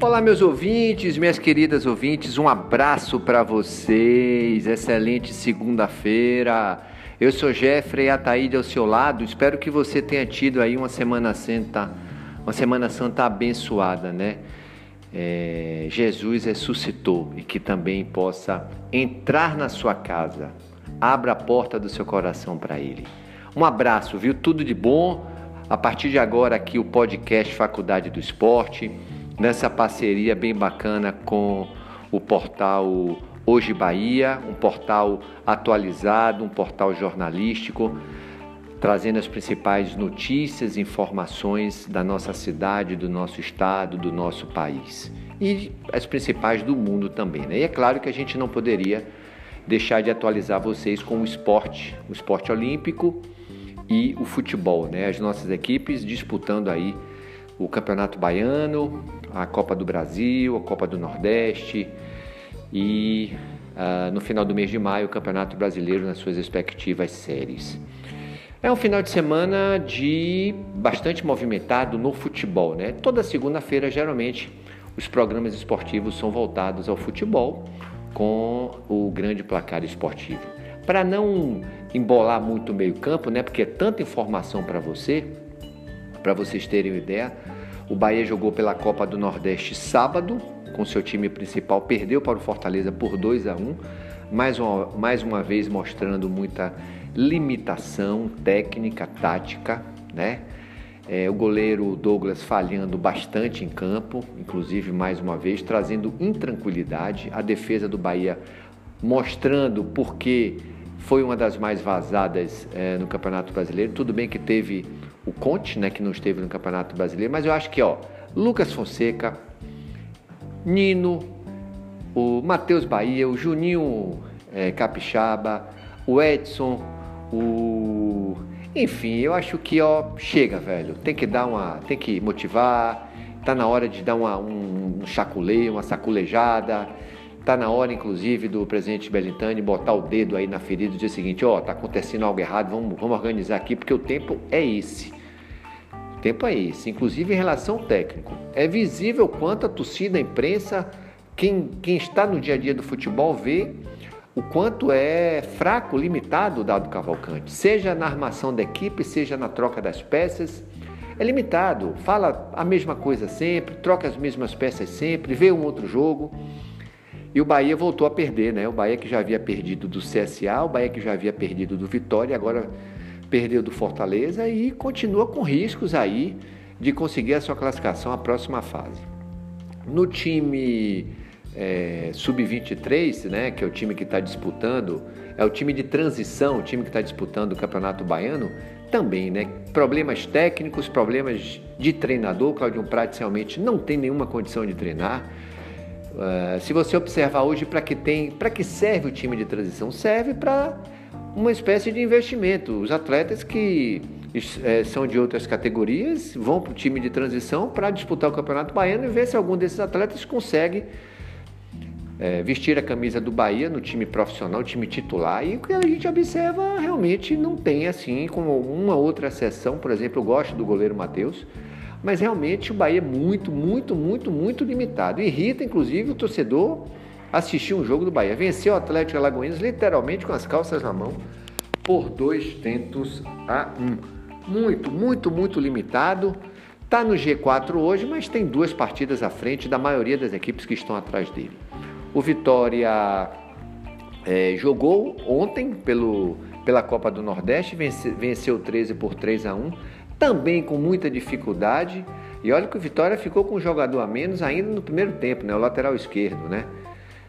Olá, meus ouvintes, minhas queridas ouvintes, um abraço para vocês. Excelente segunda-feira. Eu sou Jeffrey Ataíde ao seu lado. Espero que você tenha tido aí uma semana santa, uma semana santa abençoada, né? É, Jesus ressuscitou e que também possa entrar na sua casa. Abra a porta do seu coração para Ele. Um abraço, viu? Tudo de bom. A partir de agora aqui o podcast Faculdade do Esporte nessa parceria bem bacana com o portal Hoje Bahia, um portal atualizado, um portal jornalístico, trazendo as principais notícias e informações da nossa cidade, do nosso estado, do nosso país e as principais do mundo também. Né? E é claro que a gente não poderia deixar de atualizar vocês com o esporte, o esporte olímpico e o futebol, né? As nossas equipes disputando aí o Campeonato Baiano, a Copa do Brasil, a Copa do Nordeste e uh, no final do mês de maio o Campeonato Brasileiro nas suas respectivas séries. É um final de semana de bastante movimentado no futebol, né? Toda segunda-feira geralmente os programas esportivos são voltados ao futebol com o grande placar esportivo. Para não embolar muito o meio-campo, né? Porque é tanta informação para você, para vocês terem uma ideia, o Bahia jogou pela Copa do Nordeste sábado, com seu time principal, perdeu para o Fortaleza por 2 a 1 mais uma, mais uma vez mostrando muita limitação técnica, tática, né? É, o goleiro Douglas falhando bastante em campo, inclusive mais uma vez, trazendo intranquilidade. A defesa do Bahia mostrando porque foi uma das mais vazadas é, no Campeonato Brasileiro. Tudo bem que teve o Conte, né, que não esteve no Campeonato Brasileiro, mas eu acho que, ó, Lucas Fonseca, Nino, o Matheus Bahia, o Juninho é, Capixaba, o Edson, o enfim, eu acho que ó, chega, velho. Tem que dar uma, tem que motivar. Tá na hora de dar uma, um, um chaculeio, uma saculejada. Tá na hora, inclusive, do presidente Belintani botar o dedo aí na ferida e dizer o seguinte: ó, tá acontecendo algo errado, vamos, vamos organizar aqui, porque o tempo é esse. Tempo é esse, inclusive em relação ao técnico. É visível quanto a torcida, a imprensa, quem, quem está no dia a dia do futebol vê o quanto é fraco, limitado o dado Cavalcante, seja na armação da equipe, seja na troca das peças. É limitado, fala a mesma coisa sempre, troca as mesmas peças sempre, vê um outro jogo. E o Bahia voltou a perder, né? O Bahia que já havia perdido do CSA, o Bahia que já havia perdido do Vitória, agora perdeu do Fortaleza e continua com riscos aí de conseguir a sua classificação à próxima fase. No time é, sub-23, né, que é o time que está disputando, é o time de transição, o time que está disputando o Campeonato Baiano, também, né? Problemas técnicos, problemas de treinador. Claudio Prates realmente não tem nenhuma condição de treinar. Uh, se você observar hoje para que tem, para que serve o time de transição, serve para uma espécie de investimento. Os atletas que é, são de outras categorias vão para o time de transição para disputar o Campeonato Baiano e ver se algum desses atletas consegue é, vestir a camisa do Bahia no time profissional, time titular. E o que a gente observa realmente não tem assim, como uma outra exceção. Por exemplo, eu gosto do goleiro Matheus. Mas realmente o Bahia é muito, muito, muito, muito limitado. Irrita, inclusive, o torcedor assistir um jogo do Bahia. Venceu o Atlético Alagoinhas literalmente com as calças na mão por dois tentos a um. Muito, muito, muito limitado. Está no G4 hoje, mas tem duas partidas à frente da maioria das equipes que estão atrás dele. O Vitória é, jogou ontem pelo, pela Copa do Nordeste, vence, venceu 13 por 3 a 1, também com muita dificuldade. E olha que o Vitória ficou com um jogador a menos ainda no primeiro tempo, né? o lateral esquerdo, né?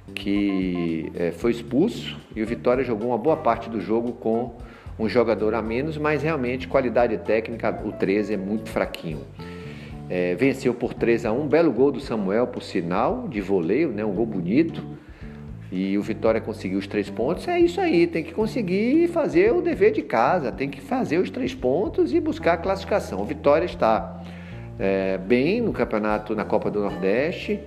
Que é, foi expulso e o Vitória jogou uma boa parte do jogo com um jogador a menos, mas realmente qualidade técnica, o 13 é muito fraquinho. É, venceu por 3 a 1 belo gol do Samuel, por sinal, de voleio, né, um gol bonito. E o Vitória conseguiu os três pontos. É isso aí, tem que conseguir fazer o dever de casa, tem que fazer os três pontos e buscar a classificação. O Vitória está é, bem no campeonato, na Copa do Nordeste,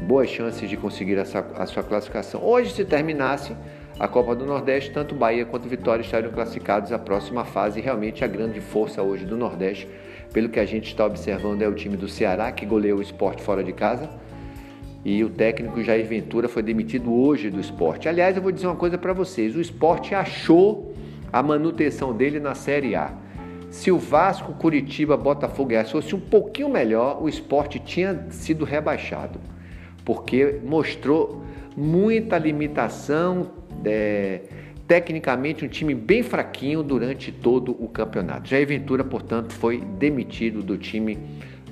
boas chances de conseguir essa, a sua classificação. Hoje, se terminasse a Copa do Nordeste, tanto Bahia quanto Vitória estariam classificados à próxima fase. Realmente a grande força hoje do Nordeste, pelo que a gente está observando, é o time do Ceará, que goleou o esporte fora de casa. e o técnico Jair Ventura foi demitido hoje do esporte. Aliás, eu vou dizer uma coisa para vocês: o esporte achou a manutenção dele na Série A. Se o Vasco, Curitiba, Botafogo e fosse um pouquinho melhor, o esporte tinha sido rebaixado, porque mostrou muita limitação, é, tecnicamente um time bem fraquinho durante todo o campeonato. Jair Ventura, portanto, foi demitido do time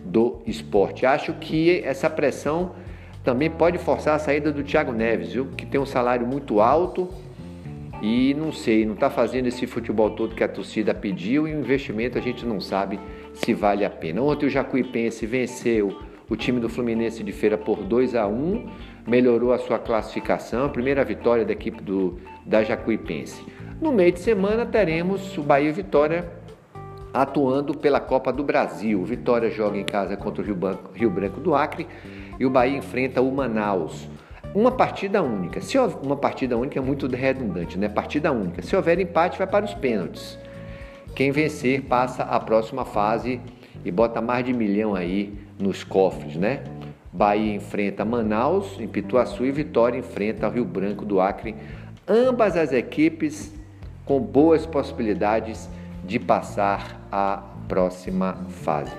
do esporte. Acho que essa pressão também pode forçar a saída do Thiago Neves, viu? que tem um salário muito alto e não sei, não está fazendo esse futebol todo que a torcida pediu e o investimento a gente não sabe se vale a pena. Ontem o Jacuipense venceu o time do Fluminense de Feira por 2 a 1 melhorou a sua classificação, a primeira vitória da equipe do, da Jacuipense. No meio de semana teremos o Bahia Vitória atuando pela Copa do Brasil. Vitória joga em casa contra o Rio Branco, Rio Branco do Acre e o Bahia enfrenta o Manaus. Uma partida única. Se uma partida única é muito redundante, né? Partida única. Se houver empate, vai para os pênaltis. Quem vencer passa à próxima fase e bota mais de milhão aí nos cofres, né? Bahia enfrenta Manaus, em Pituaçu, e Vitória enfrenta Rio Branco do Acre. Ambas as equipes com boas possibilidades de passar à próxima fase.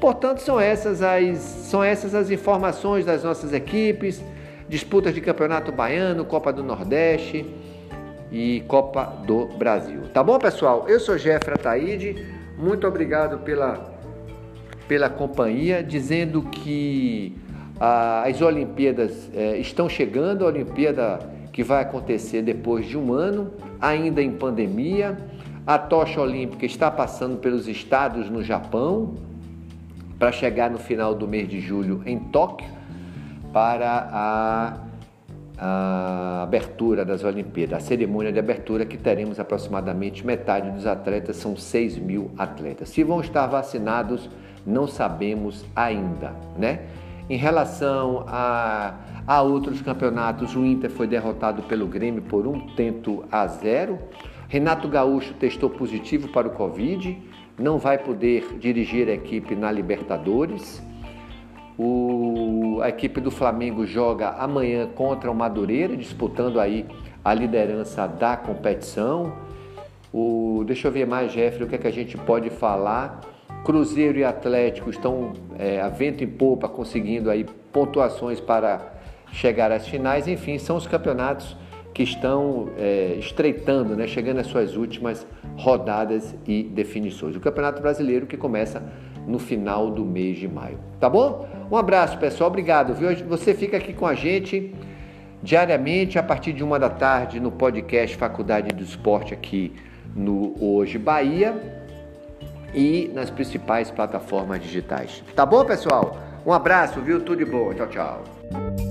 Portanto, são essas as, são essas as informações das nossas equipes disputas de Campeonato Baiano, Copa do Nordeste e Copa do Brasil. Tá bom, pessoal? Eu sou Jeffra Taide, muito obrigado pela, pela companhia, dizendo que ah, as Olimpíadas eh, estão chegando, a Olimpíada que vai acontecer depois de um ano, ainda em pandemia. A tocha olímpica está passando pelos estados no Japão para chegar no final do mês de julho em Tóquio para a, a abertura das Olimpíadas, a cerimônia de abertura que teremos aproximadamente metade dos atletas, são 6 mil atletas. Se vão estar vacinados, não sabemos ainda, né? Em relação a, a outros campeonatos, o Inter foi derrotado pelo Grêmio por um tento a zero. Renato Gaúcho testou positivo para o Covid, não vai poder dirigir a equipe na Libertadores. O, a equipe do Flamengo joga amanhã contra o Madureira, disputando aí a liderança da competição. O, deixa eu ver mais, Jeffrey, o que, é que a gente pode falar. Cruzeiro e Atlético estão é, a vento em popa, conseguindo aí pontuações para chegar às finais. Enfim, são os campeonatos que estão é, estreitando, né, chegando às suas últimas rodadas e definições. O Campeonato Brasileiro que começa no final do mês de maio. Tá bom? Um abraço, pessoal. Obrigado. Viu? Você fica aqui com a gente diariamente a partir de uma da tarde no podcast Faculdade do Esporte aqui no Hoje Bahia e nas principais plataformas digitais. Tá bom, pessoal? Um abraço, viu? Tudo de bom. Tchau, tchau.